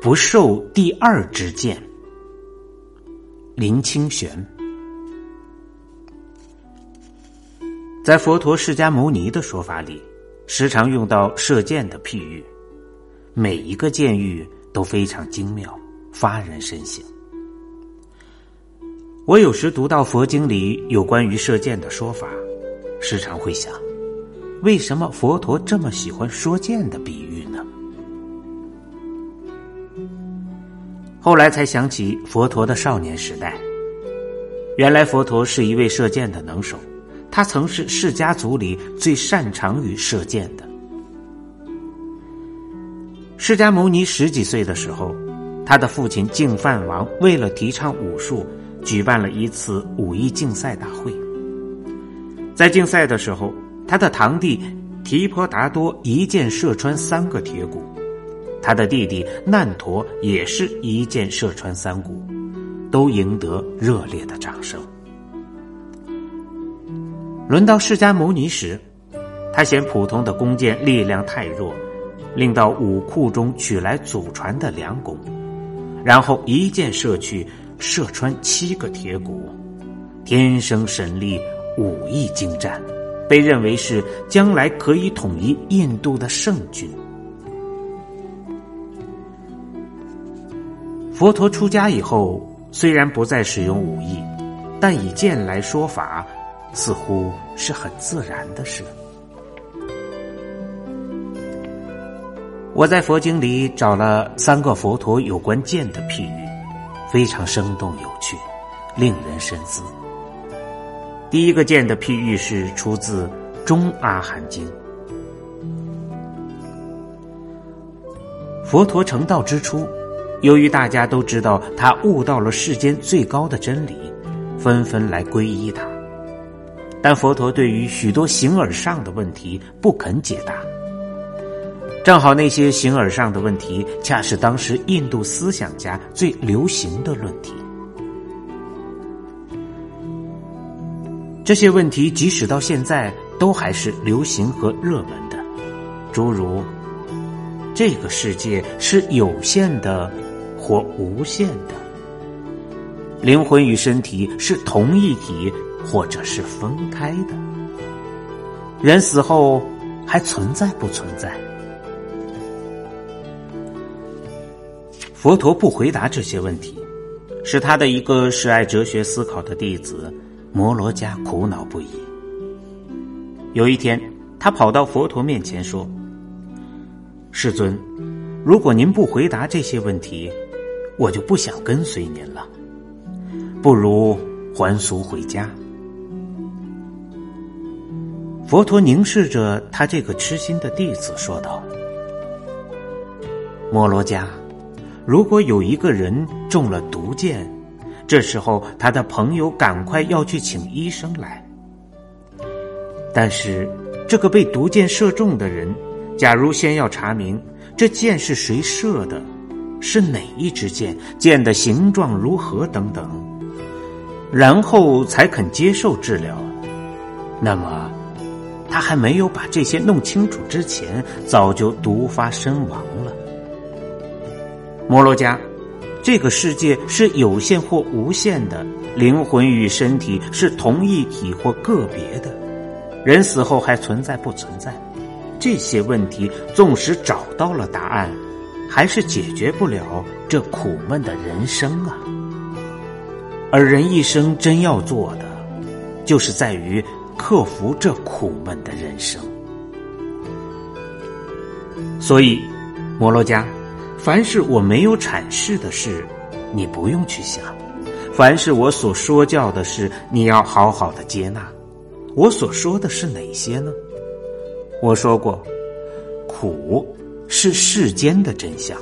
不受第二支箭。林清玄在佛陀释迦牟尼的说法里，时常用到射箭的譬喻，每一个箭喻都非常精妙，发人深省。我有时读到佛经里有关于射箭的说法，时常会想，为什么佛陀这么喜欢说箭的比喻后来才想起佛陀的少年时代。原来佛陀是一位射箭的能手，他曾是释迦族里最擅长于射箭的。释迦牟尼十几岁的时候，他的父亲净饭王为了提倡武术，举办了一次武艺竞赛大会。在竞赛的时候，他的堂弟提婆达多一箭射穿三个铁骨，他的弟弟难陀也是一箭射穿三股。都赢得热烈的掌声。轮到释迦牟尼时，他嫌普通的弓箭力量太弱，令到武库中取来祖传的良弓，然后一箭射去，射穿七个铁骨，天生神力，武艺精湛，被认为是将来可以统一印度的圣君。佛陀出家以后。虽然不再使用武艺，但以剑来说法，似乎是很自然的事。我在佛经里找了三个佛陀有关剑的譬喻，非常生动有趣，令人深思。第一个剑的譬喻是出自《中阿含经》，佛陀成道之初。由于大家都知道他悟到了世间最高的真理，纷纷来皈依他。但佛陀对于许多形而上的问题不肯解答。正好那些形而上的问题，恰是当时印度思想家最流行的论题。这些问题即使到现在都还是流行和热门的，诸如：这个世界是有限的。或无限的灵魂与身体是同一体，或者是分开的。人死后还存在不存在？佛陀不回答这些问题，使他的一个是爱哲学思考的弟子摩罗迦苦恼不已。有一天，他跑到佛陀面前说：“世尊，如果您不回答这些问题。”我就不想跟随您了，不如还俗回家。佛陀凝视着他这个痴心的弟子，说道：“摩罗迦，如果有一个人中了毒箭，这时候他的朋友赶快要去请医生来。但是这个被毒箭射中的人，假如先要查明这箭是谁射的。”是哪一支箭？箭的形状如何？等等，然后才肯接受治疗。那么，他还没有把这些弄清楚之前，早就毒发身亡了。摩罗加，这个世界是有限或无限的，灵魂与身体是同一体或个别的，人死后还存在不存在？这些问题，纵使找到了答案。还是解决不了这苦闷的人生啊！而人一生真要做的，就是在于克服这苦闷的人生。所以，摩罗迦，凡是我没有阐释的事，你不用去想；凡是我所说教的事，你要好好的接纳。我所说的是哪些呢？我说过，苦。是世间的真相。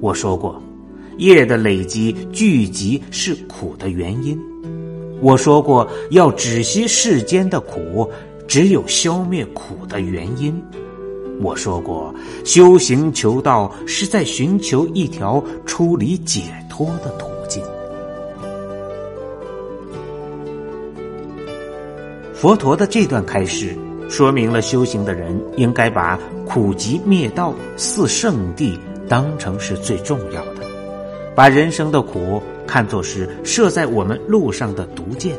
我说过，业的累积聚集是苦的原因。我说过，要止息世间的苦，只有消灭苦的原因。我说过，修行求道是在寻求一条出离解脱的途径。佛陀的这段开示。说明了修行的人应该把苦集灭道四圣地当成是最重要的，把人生的苦看作是射在我们路上的毒箭。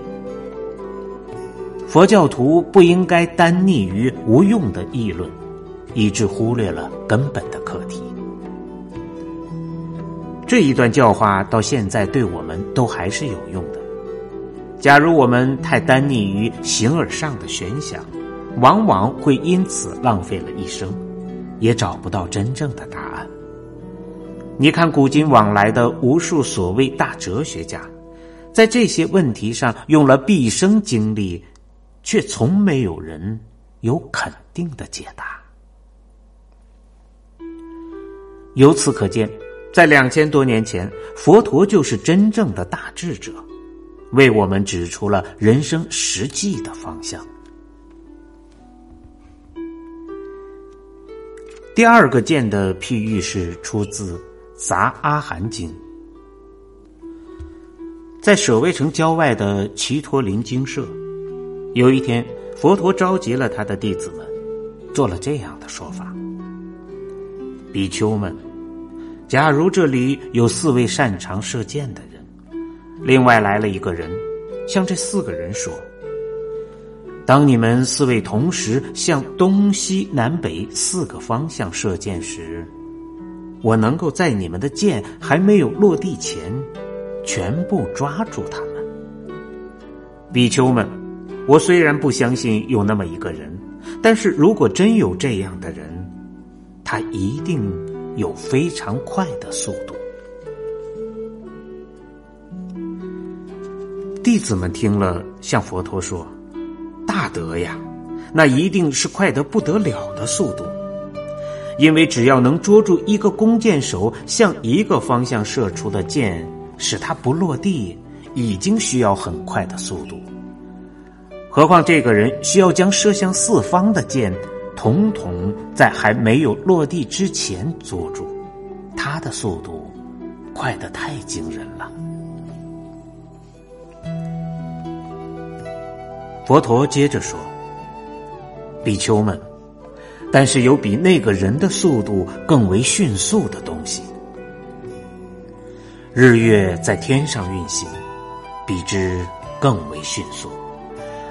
佛教徒不应该单溺于无用的议论，以致忽略了根本的课题。这一段教化到现在对我们都还是有用的。假如我们太单溺于形而上的玄想，往往会因此浪费了一生，也找不到真正的答案。你看，古今往来的无数所谓大哲学家，在这些问题上用了毕生精力，却从没有人有肯定的解答。由此可见，在两千多年前，佛陀就是真正的大智者，为我们指出了人生实际的方向。第二个剑的譬喻是出自。《杂阿含经》在舍卫城郊外的齐陀林精舍，有一天，佛陀召集了他的弟子们，做了这样的说法：比丘们，假如这里有四位擅长射箭的人，另外来了一个人，向这四个人说：“当你们四位同时向东西南北四个方向射箭时。”我能够在你们的箭还没有落地前，全部抓住他们。比丘们，我虽然不相信有那么一个人，但是如果真有这样的人，他一定有非常快的速度。弟子们听了，向佛陀说：“大德呀，那一定是快得不得了的速度。”因为只要能捉住一个弓箭手向一个方向射出的箭，使它不落地，已经需要很快的速度。何况这个人需要将射向四方的箭，统统在还没有落地之前捉住，他的速度快得太惊人了。佛陀接着说：“比丘们。”但是有比那个人的速度更为迅速的东西。日月在天上运行，比之更为迅速，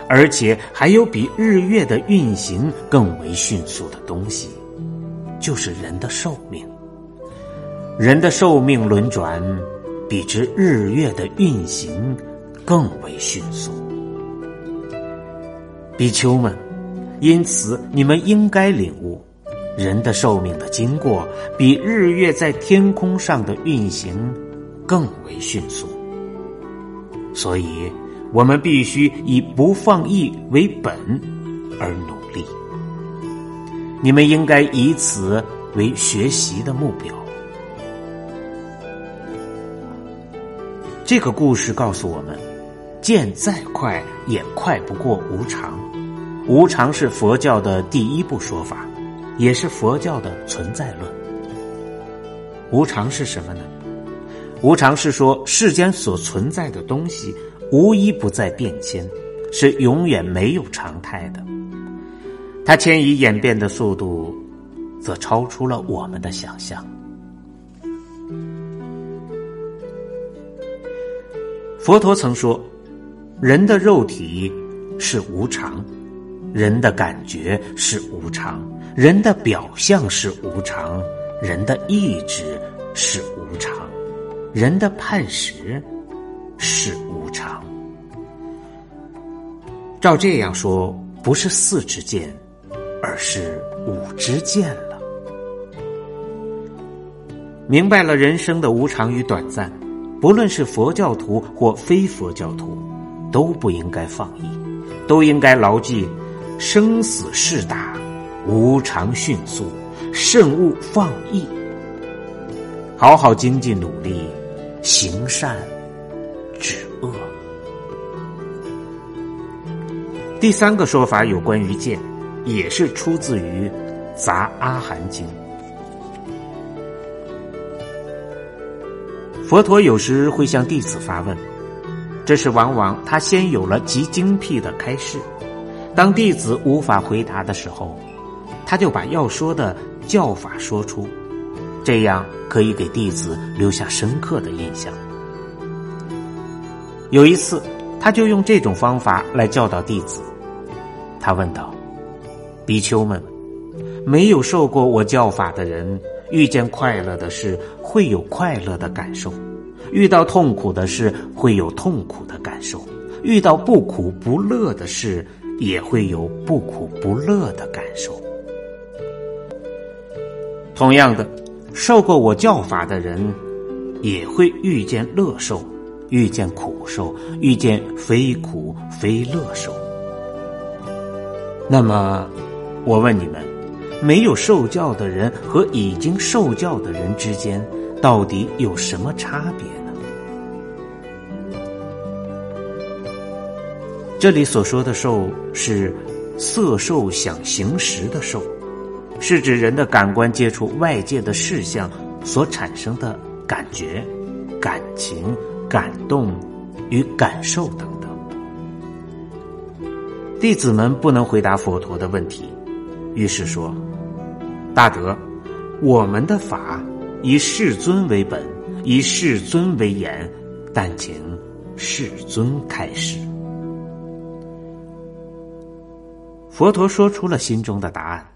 而且还有比日月的运行更为迅速的东西，就是人的寿命。人的寿命轮转，比之日月的运行更为迅速。比丘们。因此，你们应该领悟，人的寿命的经过比日月在天空上的运行更为迅速。所以，我们必须以不放逸为本而努力。你们应该以此为学习的目标。这个故事告诉我们，剑再快也快不过无常。无常是佛教的第一部说法，也是佛教的存在论。无常是什么呢？无常是说世间所存在的东西无一不在变迁，是永远没有常态的。它迁移演变的速度，则超出了我们的想象。佛陀曾说：“人的肉体是无常。”人的感觉是无常，人的表象是无常，人的意志是无常，人的判识是无常。照这样说，不是四支箭，而是五支箭了。明白了人生的无常与短暂，不论是佛教徒或非佛教徒，都不应该放逸，都应该牢记。生死事大，无常迅速，慎勿放逸。好好精进努力，行善止恶。第三个说法有关于剑，也是出自于《杂阿含经》。佛陀有时会向弟子发问，这是往往他先有了极精辟的开示。当弟子无法回答的时候，他就把要说的教法说出，这样可以给弟子留下深刻的印象。有一次，他就用这种方法来教导弟子。他问道：“比丘们，没有受过我教法的人，遇见快乐的事会有快乐的感受；遇到痛苦的事会有痛苦的感受；遇到不苦不乐的事也会有不苦不乐的感受。同样的，受过我教法的人，也会遇见乐受，遇见苦受，遇见非苦非乐受。”那么，我问你们：没有受教的人和已经受教的人之间，到底有什么差别这里所说的“受”是色受想行识的“受”，是指人的感官接触外界的事项所产生的感觉、感情、感动与感受等等。弟子们不能回答佛陀的问题，于是说：“大德，我们的法以世尊为本，以世尊为言，但请世尊开示。”佛陀说出了心中的答案。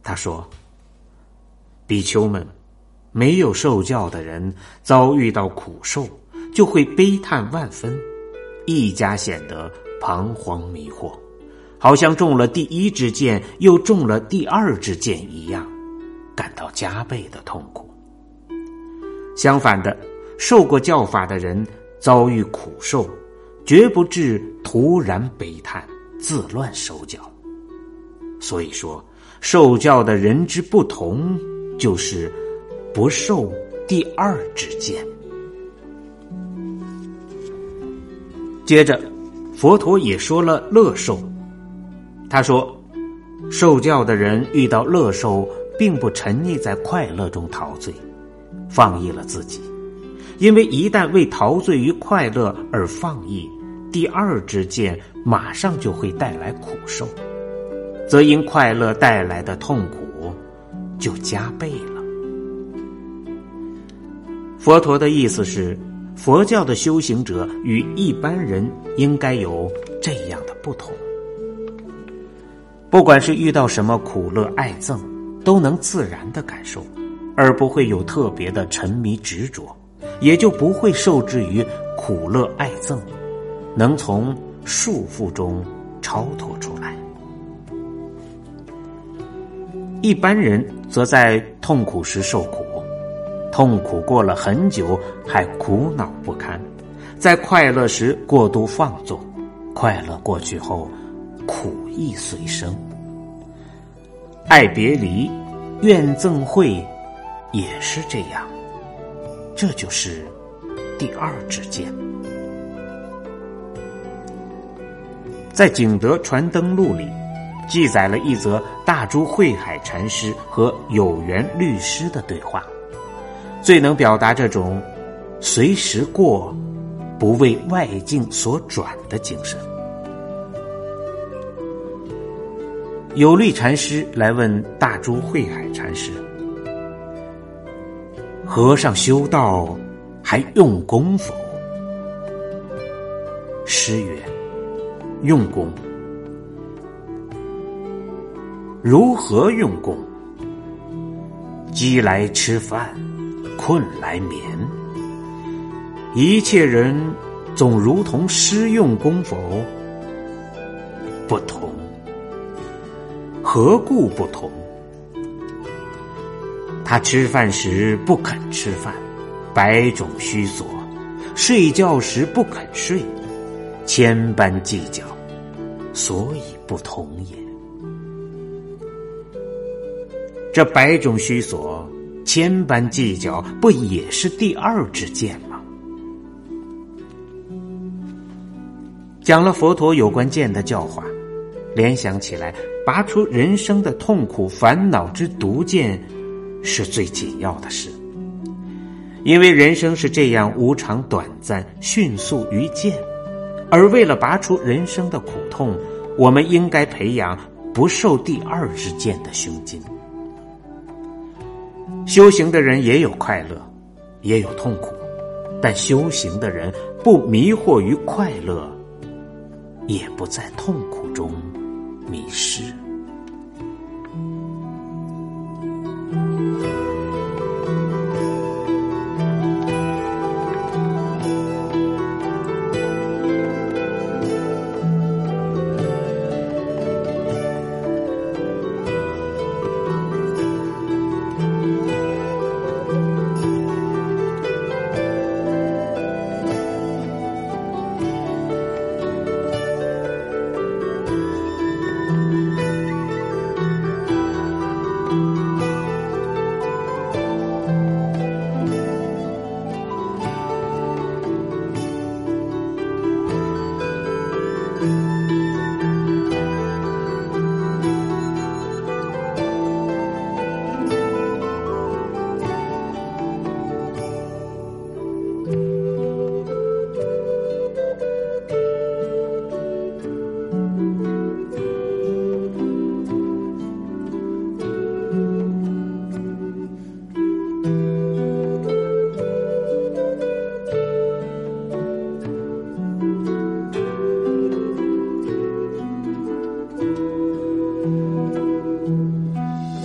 他说：“比丘们，没有受教的人遭遇到苦受，就会悲叹万分，一家显得彷徨迷惑。”好像中了第一支箭，又中了第二支箭一样，感到加倍的痛苦。相反的，受过教法的人遭遇苦受，绝不至突然悲叹、自乱手脚。所以说，受教的人之不同，就是不受第二支箭。接着，佛陀也说了乐受。他说：“受教的人遇到乐受，并不沉溺在快乐中陶醉，放逸了自己。因为一旦为陶醉于快乐而放逸，第二支箭马上就会带来苦受，则因快乐带来的痛苦就加倍了。”佛陀的意思是，佛教的修行者与一般人应该有这样的不同。不管是遇到什么苦乐爱憎，都能自然的感受，而不会有特别的沉迷执着，也就不会受制于苦乐爱憎，能从束缚中超脱出来。一般人则在痛苦时受苦，痛苦过了很久还苦恼不堪；在快乐时过度放纵，快乐过去后。苦亦随生，爱别离，怨憎会，也是这样。这就是第二支箭。在《景德传灯录》里，记载了一则大珠慧海禅师和有缘律师的对话，最能表达这种随时过，不为外境所转的精神。有律禅师来问大珠慧海禅师：“和尚修道还用功否？”师曰：“用功。如何用功？饥来吃饭，困来眠。一切人总如同施用功否？不同。”何故不同？他吃饭时不肯吃饭，百种虚索；睡觉时不肯睡，千般计较，所以不同也。这百种虚索、千般计较，不也是第二支箭吗？讲了佛陀有关剑的教化。联想起来，拔出人生的痛苦烦恼之毒箭，是最紧要的事。因为人生是这样无常、短暂、迅速于剑，而为了拔出人生的苦痛，我们应该培养不受第二支箭的胸襟。修行的人也有快乐，也有痛苦，但修行的人不迷惑于快乐，也不在痛苦中迷失。